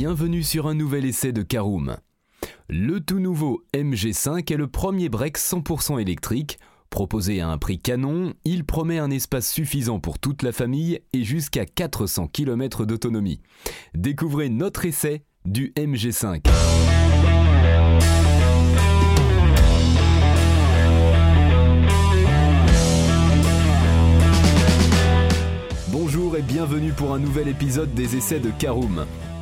bienvenue sur un nouvel essai de Caroom. Le tout nouveau MG5 est le premier break 100% électrique. Proposé à un prix canon, il promet un espace suffisant pour toute la famille et jusqu'à 400 km d'autonomie. Découvrez notre essai du MG5. Bonjour et bienvenue pour un nouvel épisode des essais de Caroom.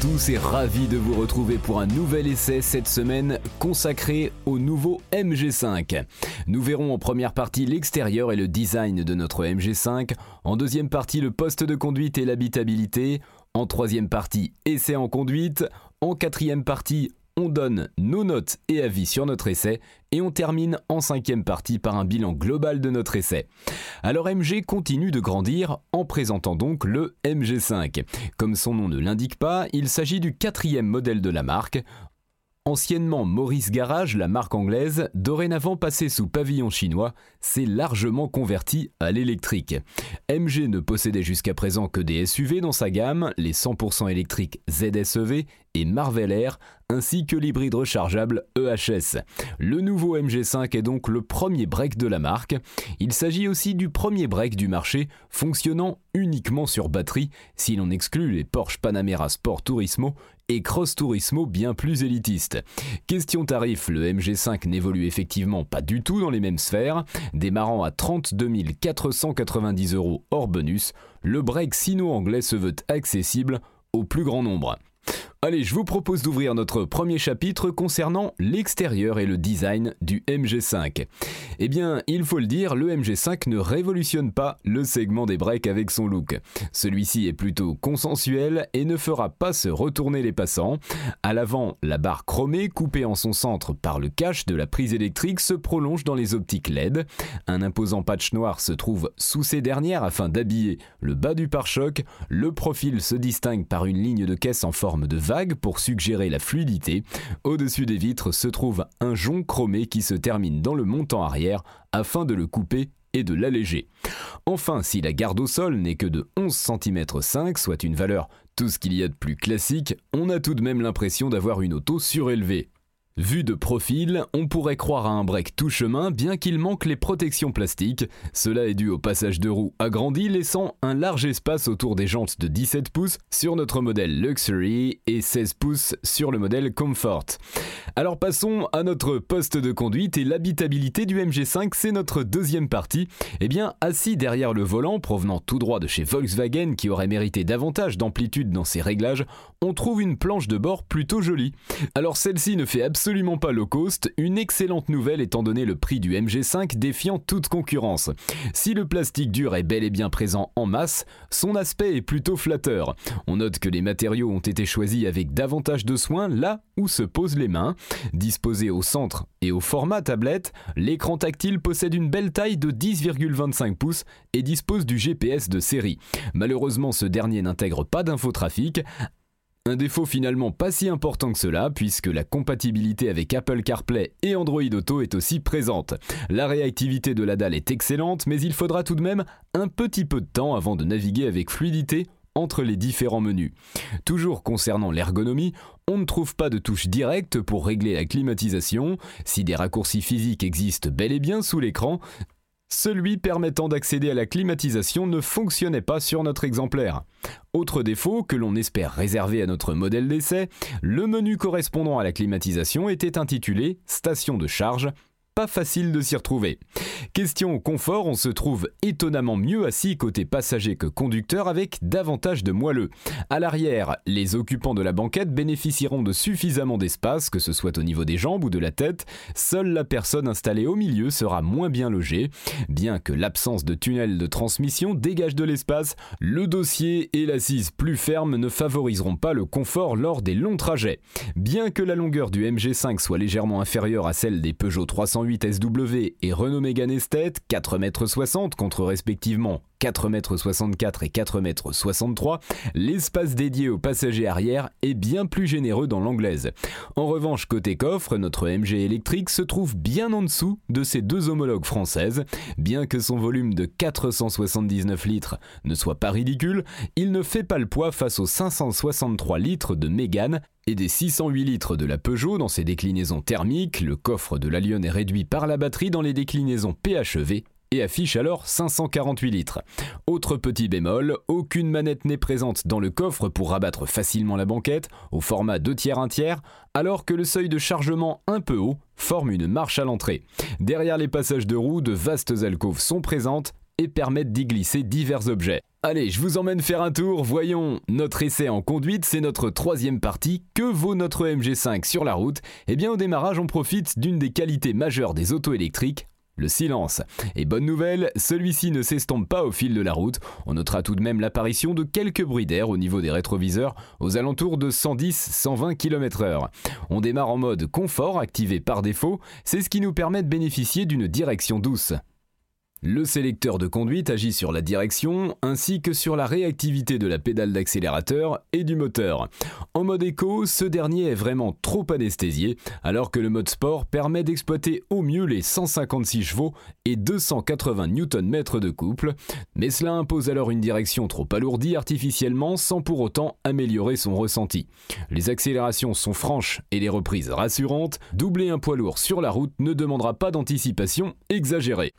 Tous et ravi de vous retrouver pour un nouvel essai cette semaine consacré au nouveau MG5. Nous verrons en première partie l'extérieur et le design de notre MG5, en deuxième partie le poste de conduite et l'habitabilité, en troisième partie essai en conduite, en quatrième partie on donne nos notes et avis sur notre essai et on termine en cinquième partie par un bilan global de notre essai. Alors MG continue de grandir en présentant donc le MG5. Comme son nom ne l'indique pas, il s'agit du quatrième modèle de la marque. Anciennement Maurice Garage, la marque anglaise, dorénavant passée sous pavillon chinois, s'est largement convertie à l'électrique. MG ne possédait jusqu'à présent que des SUV dans sa gamme, les 100% électriques ZSEV et Marvel Air, ainsi que l'hybride rechargeable EHS. Le nouveau MG5 est donc le premier break de la marque. Il s'agit aussi du premier break du marché fonctionnant uniquement sur batterie, si l'on exclut les Porsche Panamera Sport Turismo et Cross Turismo bien plus élitistes. Question tarif, le MG5 n'évolue effectivement pas du tout dans les mêmes sphères. Démarrant à 32 490 euros hors bonus, le break sino-anglais se veut accessible au plus grand nombre. Allez, je vous propose d'ouvrir notre premier chapitre concernant l'extérieur et le design du MG5. Eh bien, il faut le dire, le MG5 ne révolutionne pas le segment des breaks avec son look. Celui-ci est plutôt consensuel et ne fera pas se retourner les passants. À l'avant, la barre chromée coupée en son centre par le cache de la prise électrique se prolonge dans les optiques LED. Un imposant patch noir se trouve sous ces dernières afin d'habiller le bas du pare-choc. Le profil se distingue par une ligne de caisse en forme de vague pour suggérer la fluidité. Au-dessus des vitres se trouve un jonc chromé qui se termine dans le montant arrière afin de le couper et de l'alléger. Enfin, si la garde au sol n'est que de 11 cm 5, soit une valeur tout ce qu'il y a de plus classique, on a tout de même l'impression d'avoir une auto surélevée. Vu de profil, on pourrait croire à un break tout chemin bien qu'il manque les protections plastiques. Cela est dû au passage de roue agrandi laissant un large espace autour des jantes de 17 pouces sur notre modèle Luxury et 16 pouces sur le modèle Comfort. Alors passons à notre poste de conduite et l'habitabilité du MG5, c'est notre deuxième partie. Eh bien, assis derrière le volant provenant tout droit de chez Volkswagen qui aurait mérité davantage d'amplitude dans ses réglages, on trouve une planche de bord plutôt jolie. Alors celle-ci ne fait absolument absolument pas low cost, une excellente nouvelle étant donné le prix du MG5 défiant toute concurrence. Si le plastique dur est bel et bien présent en masse, son aspect est plutôt flatteur. On note que les matériaux ont été choisis avec davantage de soin là où se posent les mains. Disposé au centre et au format tablette, l'écran tactile possède une belle taille de 10,25 pouces et dispose du GPS de série. Malheureusement, ce dernier n'intègre pas d'infotrafic, un défaut finalement pas si important que cela, puisque la compatibilité avec Apple CarPlay et Android Auto est aussi présente. La réactivité de la dalle est excellente, mais il faudra tout de même un petit peu de temps avant de naviguer avec fluidité entre les différents menus. Toujours concernant l'ergonomie, on ne trouve pas de touche directe pour régler la climatisation. Si des raccourcis physiques existent bel et bien sous l'écran, celui permettant d'accéder à la climatisation ne fonctionnait pas sur notre exemplaire. Autre défaut que l'on espère réserver à notre modèle d'essai, le menu correspondant à la climatisation était intitulé Station de charge pas facile de s'y retrouver. Question confort, on se trouve étonnamment mieux assis côté passager que conducteur avec davantage de moelleux. À l'arrière, les occupants de la banquette bénéficieront de suffisamment d'espace, que ce soit au niveau des jambes ou de la tête. Seule la personne installée au milieu sera moins bien logée. Bien que l'absence de tunnel de transmission dégage de l'espace, le dossier et l'assise plus ferme ne favoriseront pas le confort lors des longs trajets. Bien que la longueur du MG5 soit légèrement inférieure à celle des Peugeot 308 SW et Renault Mégane Esthète, 4,60 m contre respectivement 4,64 m et 4,63 m, l'espace dédié aux passagers arrière est bien plus généreux dans l'anglaise. En revanche, côté coffre, notre MG électrique se trouve bien en dessous de ses deux homologues françaises. Bien que son volume de 479 litres ne soit pas ridicule, il ne fait pas le poids face aux 563 litres de Mégane et des 608 litres de la Peugeot dans ses déclinaisons thermiques, le coffre de la Lyon est réduit par la batterie dans les déclinaisons PHEV et affiche alors 548 litres. Autre petit bémol, aucune manette n'est présente dans le coffre pour rabattre facilement la banquette au format 2 tiers 1 tiers, alors que le seuil de chargement un peu haut forme une marche à l'entrée. Derrière les passages de roues, de vastes alcôves sont présentes et permettent d'y glisser divers objets. Allez, je vous emmène faire un tour, voyons notre essai en conduite, c'est notre troisième partie. Que vaut notre MG5 sur la route? Eh bien au démarrage on profite d'une des qualités majeures des autos électriques, le silence. Et bonne nouvelle, celui-ci ne s'estompe pas au fil de la route. On notera tout de même l'apparition de quelques bruits d'air au niveau des rétroviseurs aux alentours de 110-120 km/h. On démarre en mode confort activé par défaut, c'est ce qui nous permet de bénéficier d'une direction douce. Le sélecteur de conduite agit sur la direction ainsi que sur la réactivité de la pédale d'accélérateur et du moteur. En mode éco, ce dernier est vraiment trop anesthésié, alors que le mode sport permet d'exploiter au mieux les 156 chevaux et 280 Nm de couple, mais cela impose alors une direction trop alourdie artificiellement sans pour autant améliorer son ressenti. Les accélérations sont franches et les reprises rassurantes, doubler un poids lourd sur la route ne demandera pas d'anticipation exagérée.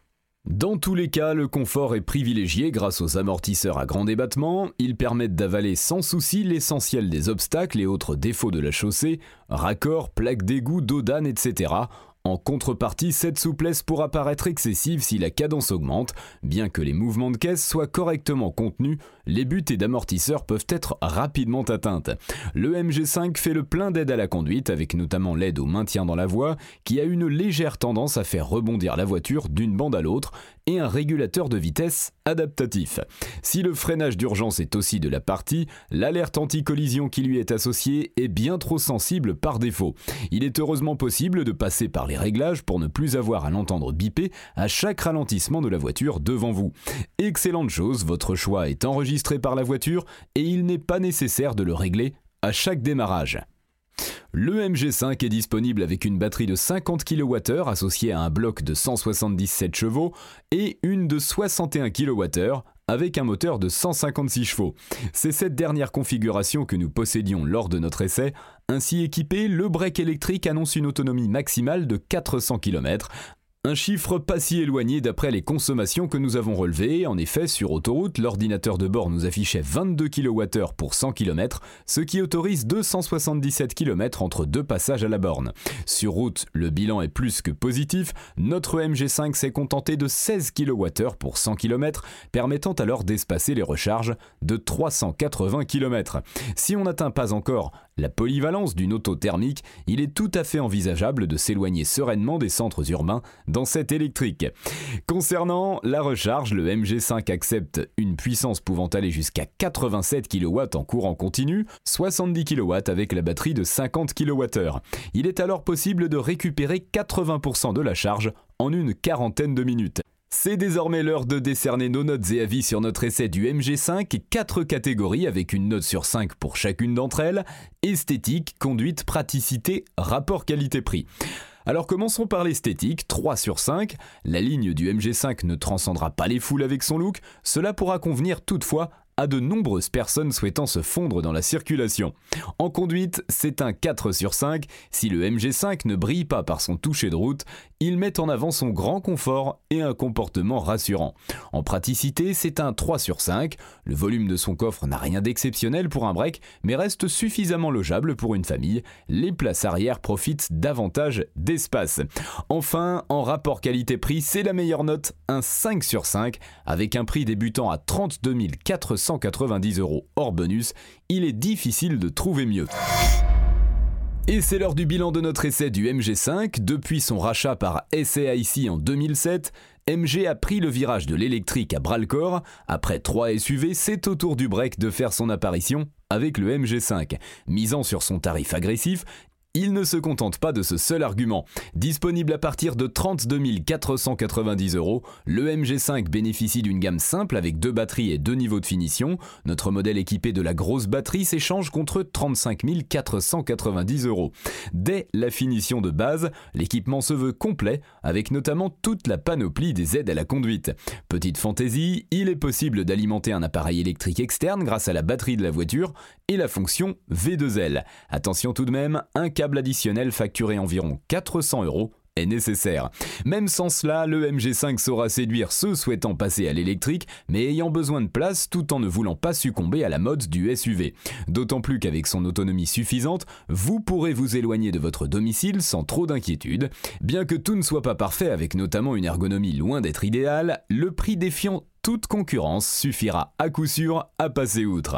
Dans tous les cas, le confort est privilégié grâce aux amortisseurs à grand débattement. Ils permettent d'avaler sans souci l'essentiel des obstacles et autres défauts de la chaussée, raccords, plaques d'égout, d'odane, etc. En contrepartie, cette souplesse pourra paraître excessive si la cadence augmente. Bien que les mouvements de caisse soient correctement contenus, les butées d'amortisseurs peuvent être rapidement atteintes. Le MG5 fait le plein d'aide à la conduite, avec notamment l'aide au maintien dans la voie, qui a une légère tendance à faire rebondir la voiture d'une bande à l'autre, et un régulateur de vitesse adaptatif. Si le freinage d'urgence est aussi de la partie, l'alerte anti-collision qui lui est associée est bien trop sensible par défaut. Il est heureusement possible de passer par les réglages pour ne plus avoir à l'entendre biper à chaque ralentissement de la voiture devant vous. Excellente chose, votre choix est enregistré par la voiture et il n'est pas nécessaire de le régler à chaque démarrage. Le MG5 est disponible avec une batterie de 50 kWh associée à un bloc de 177 chevaux et une de 61 kWh avec un moteur de 156 chevaux. C'est cette dernière configuration que nous possédions lors de notre essai. Ainsi équipé, le break électrique annonce une autonomie maximale de 400 km, un chiffre pas si éloigné d'après les consommations que nous avons relevées. En effet, sur autoroute, l'ordinateur de bord nous affichait 22 kWh pour 100 km, ce qui autorise 277 km entre deux passages à la borne. Sur route, le bilan est plus que positif. Notre MG5 s'est contenté de 16 kWh pour 100 km, permettant alors d'espacer les recharges de 380 km. Si on n'atteint pas encore la polyvalence d'une auto thermique, il est tout à fait envisageable de s'éloigner sereinement des centres urbains dans cette électrique. Concernant la recharge, le MG5 accepte une puissance pouvant aller jusqu'à 87 kW en courant continu, 70 kW avec la batterie de 50 kWh. Il est alors possible de récupérer 80% de la charge en une quarantaine de minutes. C'est désormais l'heure de décerner nos notes et avis sur notre essai du MG5, quatre catégories avec une note sur 5 pour chacune d'entre elles, esthétique, conduite, praticité, rapport qualité-prix. Alors commençons par l'esthétique, 3 sur 5. La ligne du MG5 ne transcendra pas les foules avec son look, cela pourra convenir toutefois à de nombreuses personnes souhaitant se fondre dans la circulation. En conduite, c'est un 4 sur 5. Si le MG5 ne brille pas par son toucher de route, il met en avant son grand confort et un comportement rassurant. En praticité, c'est un 3 sur 5. Le volume de son coffre n'a rien d'exceptionnel pour un break, mais reste suffisamment logeable pour une famille. Les places arrière profitent davantage d'espace. Enfin, en rapport qualité-prix, c'est la meilleure note, un 5 sur 5, avec un prix débutant à 32 400 190 euros hors bonus, il est difficile de trouver mieux. Et c'est l'heure du bilan de notre essai du MG5. Depuis son rachat par SAIC en 2007, MG a pris le virage de l'électrique à bras-le-corps. Après 3 SUV, c'est au tour du break de faire son apparition avec le MG5. Misant sur son tarif agressif, il ne se contente pas de ce seul argument. Disponible à partir de 32 490 euros, le MG5 bénéficie d'une gamme simple avec deux batteries et deux niveaux de finition. Notre modèle équipé de la grosse batterie s'échange contre 35 490 euros. Dès la finition de base, l'équipement se veut complet, avec notamment toute la panoplie des aides à la conduite. Petite fantaisie, il est possible d'alimenter un appareil électrique externe grâce à la batterie de la voiture et la fonction V2L. Attention tout de même, un câble additionnel facturé environ 400 euros est nécessaire. Même sans cela, le MG5 saura séduire ceux souhaitant passer à l'électrique, mais ayant besoin de place tout en ne voulant pas succomber à la mode du SUV. D'autant plus qu'avec son autonomie suffisante, vous pourrez vous éloigner de votre domicile sans trop d'inquiétude. Bien que tout ne soit pas parfait avec notamment une ergonomie loin d'être idéale, le prix défiant toute concurrence suffira à coup sûr à passer outre.